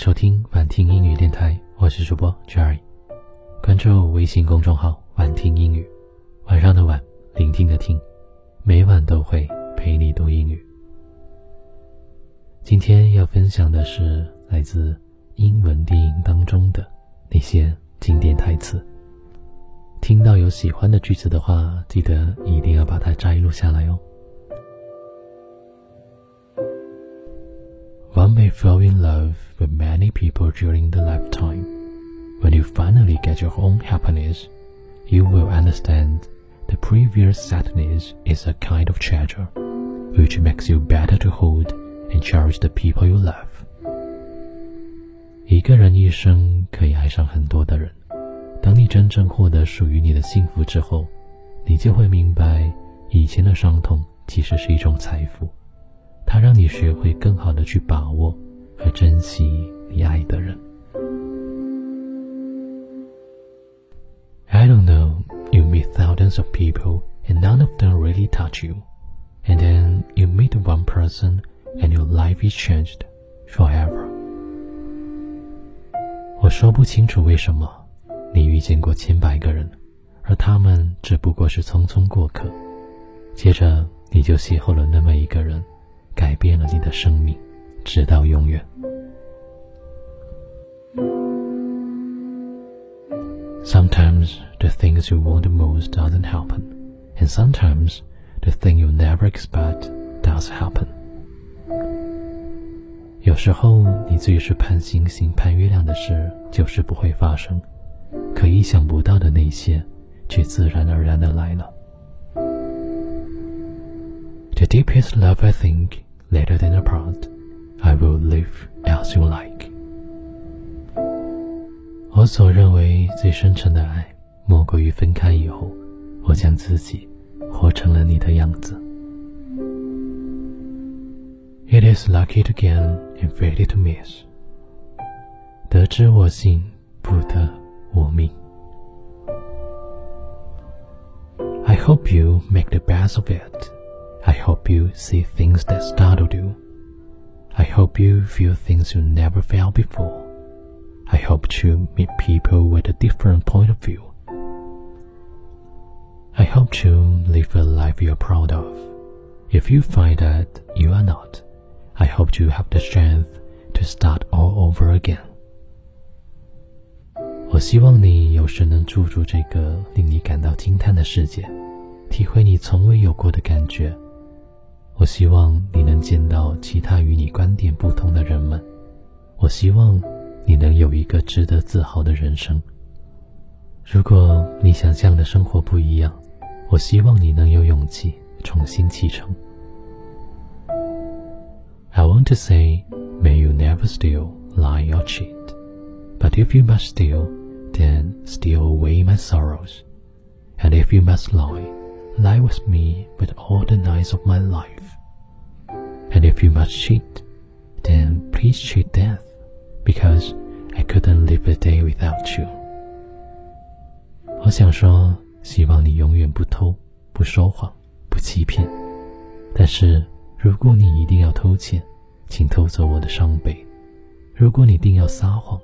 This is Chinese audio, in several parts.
收听晚听英语电台，我是主播 Jerry。关注微信公众号“晚听英语”，晚上的晚，聆听的听，每晚都会陪你读英语。今天要分享的是来自英文电影当中的那些经典台词。听到有喜欢的句子的话，记得一定要把它摘录下来哦。One may fall in love with many people during the lifetime. When you finally get your own happiness, you will understand the previous sadness is a kind of treasure, which makes you better to hold and cherish the people you love. 一个人一生可以爱上很多的人，当你真正获得属于你的幸福之后，你就会明白，以前的伤痛其实是一种财富。 它让你学会更好的去把握和珍惜你爱的人。I don't know, you meet thousands of people and none of them really touch you. And then you meet one person and your life is changed forever. 我说不清楚为什么你遇见过千百个人，而他们只不过是匆匆过客。接着你就邂逅了那么一个人。改变了你的生命，直到永远。Sometimes the things you want the most doesn't happen, and sometimes the thing you never expect does happen. 有时候你最是盼星星盼月亮的事就是不会发生，可意想不到的那些却自然而然的来了。The deepest love I think later than apart. I will live as you like. 我所认为最深沉的爱，莫过于分开以后，我将自己活成了你的样子。It is lucky to gain and fated to miss. 得之我幸，不得我命。I hope you make the best of it. I hope you see things that startled you. I hope you feel things you never felt before. I hope to meet people with a different point of view. I hope to live a life you're proud of. If you find that you are not, I hope to have the strength to start all over again. 我希望你有时能驻足这个令你感到惊叹的世界，体会你从未有过的感觉。 我希望你能见到其他与你观点不同的人们。我希望你能有一个值得自豪的人生。如果你想象的生活不一样，我希望你能有勇气重新启程。I want to say, may you never steal, lie or cheat. But if you must steal, then steal away my sorrows. And if you must lie, lie with me with all the nights of my life. And if you must cheat, then please cheat death, because I couldn't live a day without you. 我想说，希望你永远不偷、不说谎、不欺骗。但是，如果你一定要偷窃，请偷走我的伤悲；如果你定要撒谎，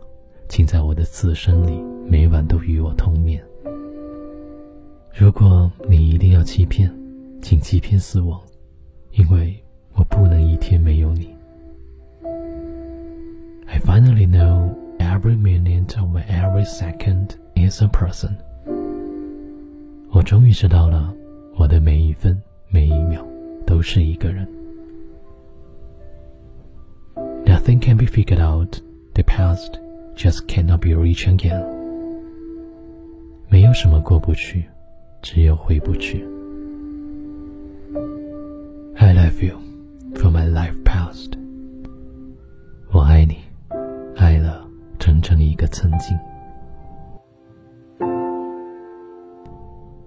请在我的刺身里每晚都与我同眠。如果你一定要欺骗，请欺骗死亡，因为我不能一天没有你。I finally know every minute of every second is a person。我终于知道了，我的每一分每一秒都是一个人。Nothing can be figured out. The past just cannot be reached again. 没有什么过不去。只有回不去。I love you for my life past。我爱你，爱了整整一个曾经。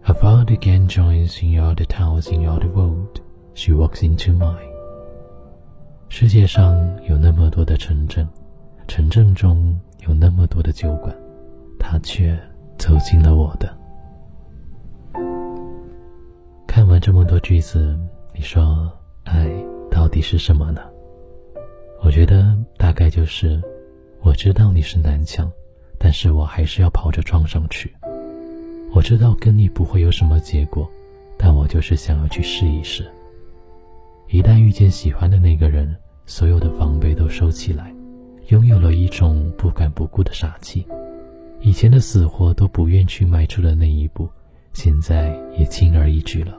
A far again joins in all the towns in all the world. She walks into mine. 世界上有那么多的城镇，城镇中有那么多的酒馆，她却走进了我的。这么多句子，你说爱到底是什么呢？我觉得大概就是，我知道你是南墙，但是我还是要跑着撞上去。我知道跟你不会有什么结果，但我就是想要去试一试。一旦遇见喜欢的那个人，所有的防备都收起来，拥有了一种不管不顾的傻气。以前的死活都不愿去迈出的那一步，现在也轻而易举了，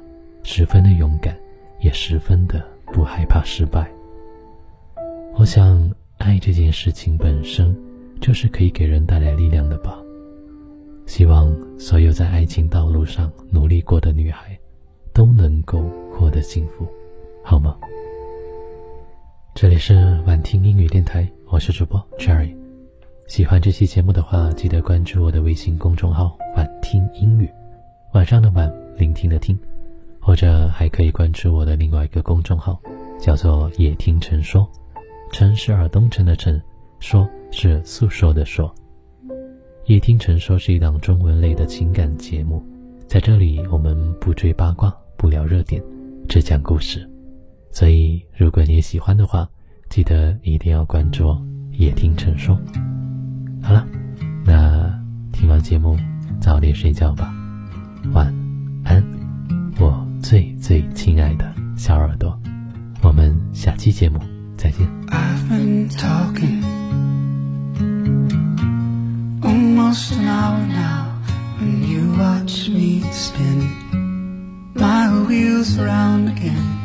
十分的勇敢，也十分的不害怕失败。我想，爱这件事情本身就是可以给人带来力量的吧。希望所有在爱情道路上努力过的女孩，都能够获得幸福，好吗？这里是晚听英语电台，我是主播 Cherry。喜欢这期节目的话，记得关注我的微信公众号“晚听英语”，晚上的晚，聆听的听，或者还可以关注我的另外一个公众号，叫做“夜听陈说”，陈是耳东城的陈，说是诉说的说。夜听陈说是一档中文类的情感节目，在这里我们不追八卦，不聊热点，只讲故事。所以如果你喜欢的话，记得一定要关注哦。夜听陈说。好了，那听完节目，早点睡觉吧，晚安，最最亲爱的小耳朵，我们下期节目再见 ive been talking almost now now when you watch me spin my wheels around again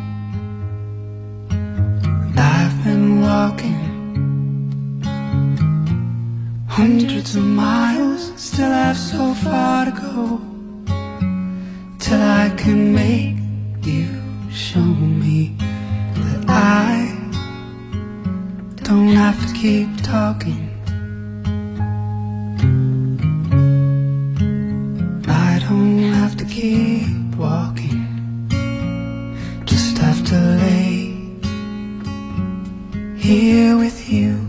ive been walking。Hundreds of miles, still have so far to go Till I can make keep talking. I don't have to keep walking. Just have to lay here with you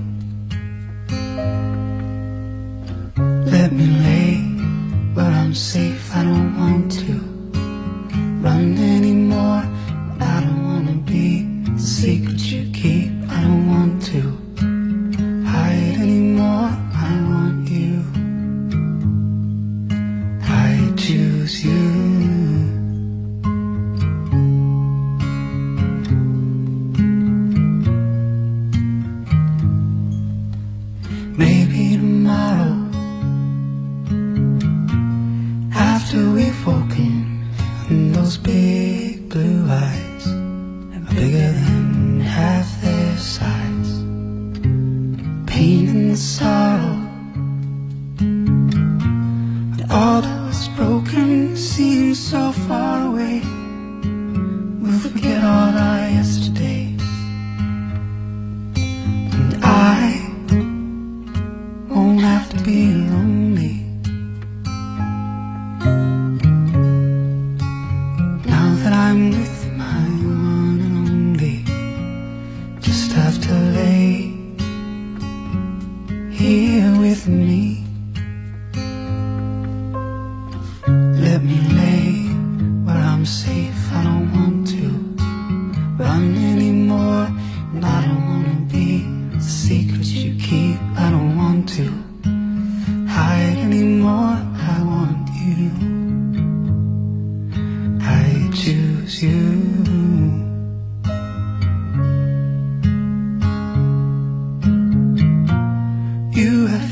tomorrow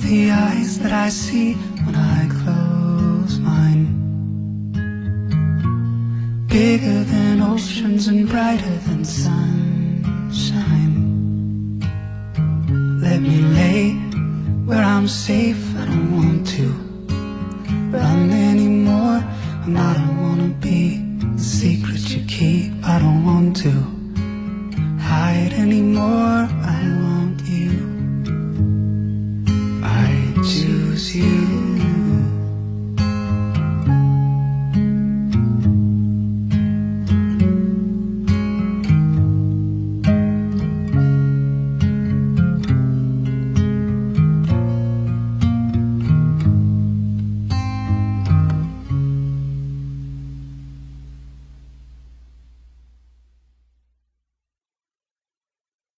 the eyes that I see when I close mine. Bigger than oceans and brighter than sunshine. Let me lay where I'm safe. I don't want to run anymore.